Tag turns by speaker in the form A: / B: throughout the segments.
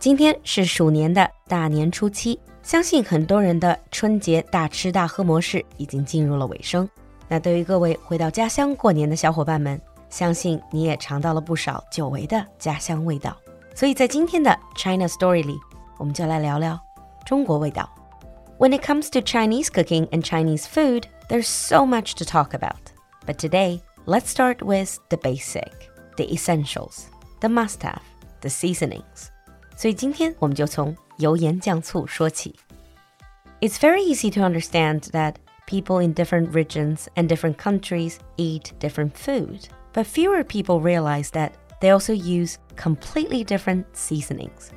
A: 今天是鼠年的大年初七，相信很多人的春节大吃大喝模式已经进入了尾声。那对于各位回到家乡过年的小伙伴们，相信你也尝到了不少久违的家乡味道。所以在今天的 China Story 里，我们就来聊聊中国味道。When it comes to Chinese cooking and Chinese food, there's so much to talk about. But today, let's start with the basic, the essentials, the must-have, the seasonings. 所以今天我们就从油盐酱醋说起。It's very easy to understand that people in different regions and different countries eat different food, but fewer people realize that they also use completely different seasonings.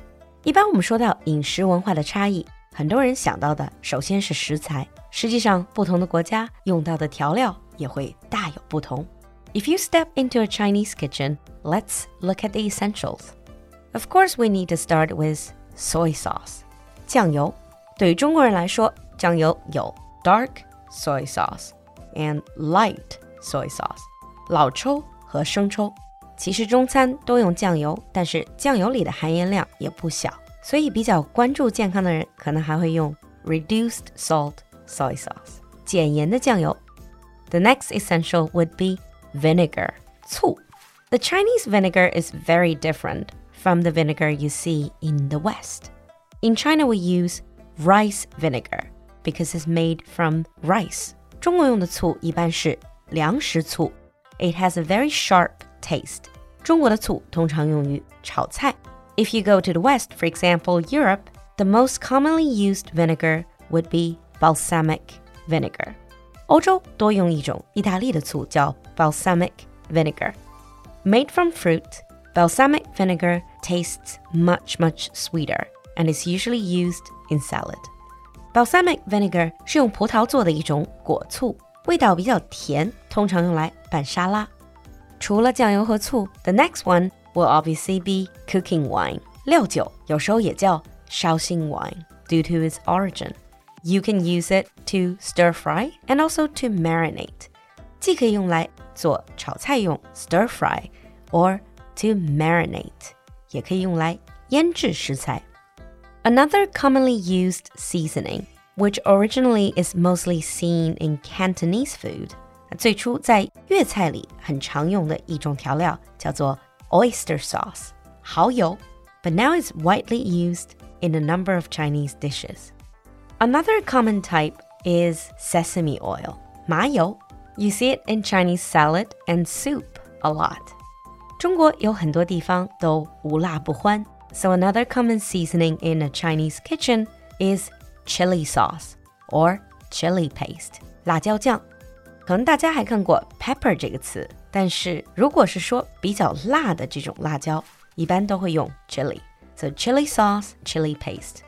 A: 一般我们说到饮食文化的差异，很多人想到的首先是食材，实际上不同的国家用到的调料也会大有不同。If you step into a Chinese kitchen, let's look at the essentials. Of course, we need to start with soy sauce. 酱油，对于中国人来说，酱油有 dark soy sauce and light soy sauce，老抽和生抽。其实中餐都用酱油，但是酱油里的含盐量也不小，所以比较关注健康的人可能还会用 reduced salt soy sauce，减盐的酱油。The next essential would be vinegar, 醋。The Chinese vinegar is very different from the vinegar you see in the West. In China, we use rice vinegar because it's made from rice. 中国用的醋一般是粮食醋. It has a very sharp taste. 中国的醋通常用于炒菜. If you go to the West, for example, Europe, the most commonly used vinegar would be balsamic vinegar. 欧洲多用一种意大利的醋叫 balsamic vinegar. Made from fruit, balsamic vinegar tastes much, much sweeter and is usually used in salad. Balsamic vinegar 是用葡萄做的一种果醋，味道比较甜，通常用来拌沙拉。除了酱油和醋，the next one will obviously be cooking wine. 料酒有时候也叫绍兴 wine due to its origin. You can use it to stir fry and also to marinate. 既可以用来做炒菜用 stir fry or to marinate. 也可以用来腌制食材。Another commonly used seasoning, which originally is mostly seen in Cantonese food，最初在粤菜里很常用的一种调料叫做 oyster sauce，蚝油，but now it's widely used in a number of Chinese dishes. Another common type is sesame oil, 麻油. You see it in Chinese salad and soup a lot. 中国有很多地方都无辣不欢，so another common seasoning in a Chinese kitchen is chili sauce or chili paste，辣椒酱。可能大家还看过 pepper 这个词，但是如果是说比较辣的这种辣椒，一般都会用 chili。So chili sauce, chili paste.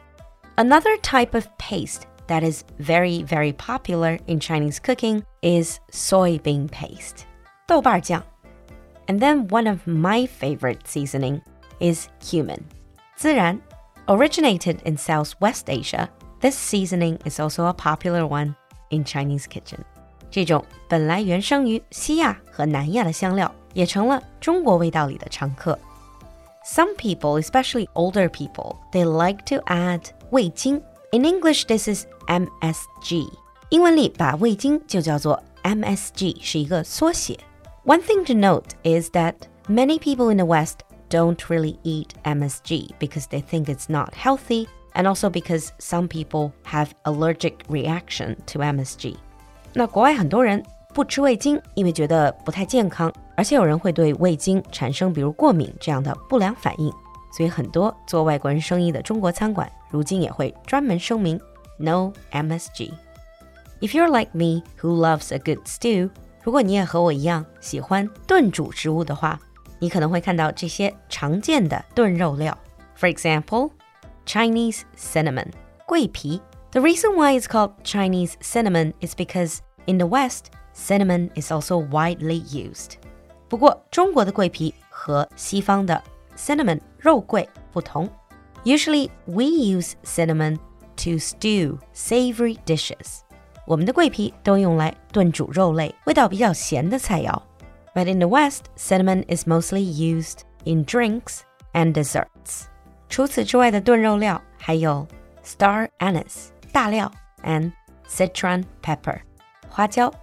A: Another type of paste that is very, very popular in Chinese cooking is soybean paste. 豆瓣酱 and then one of my favorite seasoning is cumin. 孜然 originated in Southwest Asia. This seasoning is also a popular one in Chinese kitchen. 这种本来原生于西亚和南亚的香料，也成了中国味道里的常客。Some people, especially older people, they like to add 味精. In English, this is MSG. 英文里把味精就叫做 MSG，是一个缩写。 one thing to note is that many people in the West don't really eat MSG because they think it's not healthy and also because some people have allergic reaction to MSG. 那国外很多人不吃味精，因为觉得不太健康，而且有人会对味精产生比如过敏这样的不良反应，所以很多做外国人生意的中国餐馆如今也会专门声明 No MSG. If you're like me who loves a good stew, 如果你也和我一样喜欢炖煮食物的话，你可能会看到这些常见的炖肉料。For example, Chinese cinnamon, 桂皮. The reason why it's called Chinese cinnamon is because in the West, cinnamon is also widely used. 不过，中国的桂皮和西方的 cinnamon 肉桂不同。Usually, we use cinnamon to stew savory dishes. 我们的桂皮都用来炖煮肉类，味道比较咸的菜肴。But in the West, cinnamon is mostly used in drinks and desserts. 除此之外的炖肉料还有 star anise 大料 and Sichuan pepper 花椒。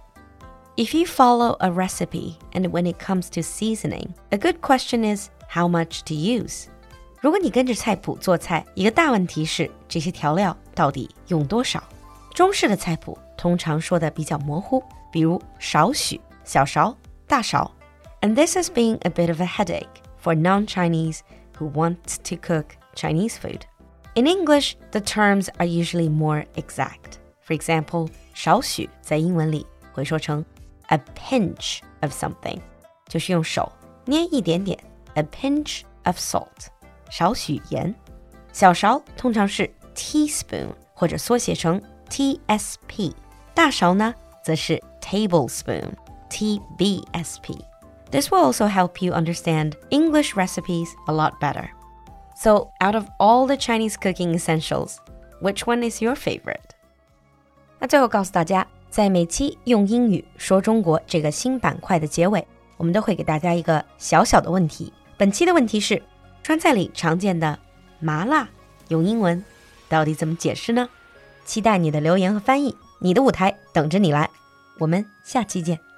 A: If you follow a recipe and when it comes to seasoning, a good question is how much to use. 如果你跟着菜谱做菜，一个大问题是这些调料到底用多少。中式的菜谱通常说的比较模糊，比如少许、小勺、大勺。And this has been a bit of a headache for non-Chinese who want to cook Chinese food. In English, the terms are usually more exact. For example, 少许在英文里会说成 a pinch of something，就是用手捏一点点，a pinch of salt，少许盐。小勺通常是 teaspoon 或者缩写成 TSP， 大勺呢则是 tablespoon，TBSP。This will also help you understand English recipes a lot better. So, out of all the Chinese cooking essentials, which one is your favorite? 那最后告诉大家，在每期用英语说中国这个新板块的结尾，我们都会给大家一个小小的问题。本期的问题是：川菜里常见的麻辣用英文到底怎么解释呢？期待你的留言和翻译， 你的舞台等着你来。我们下期见。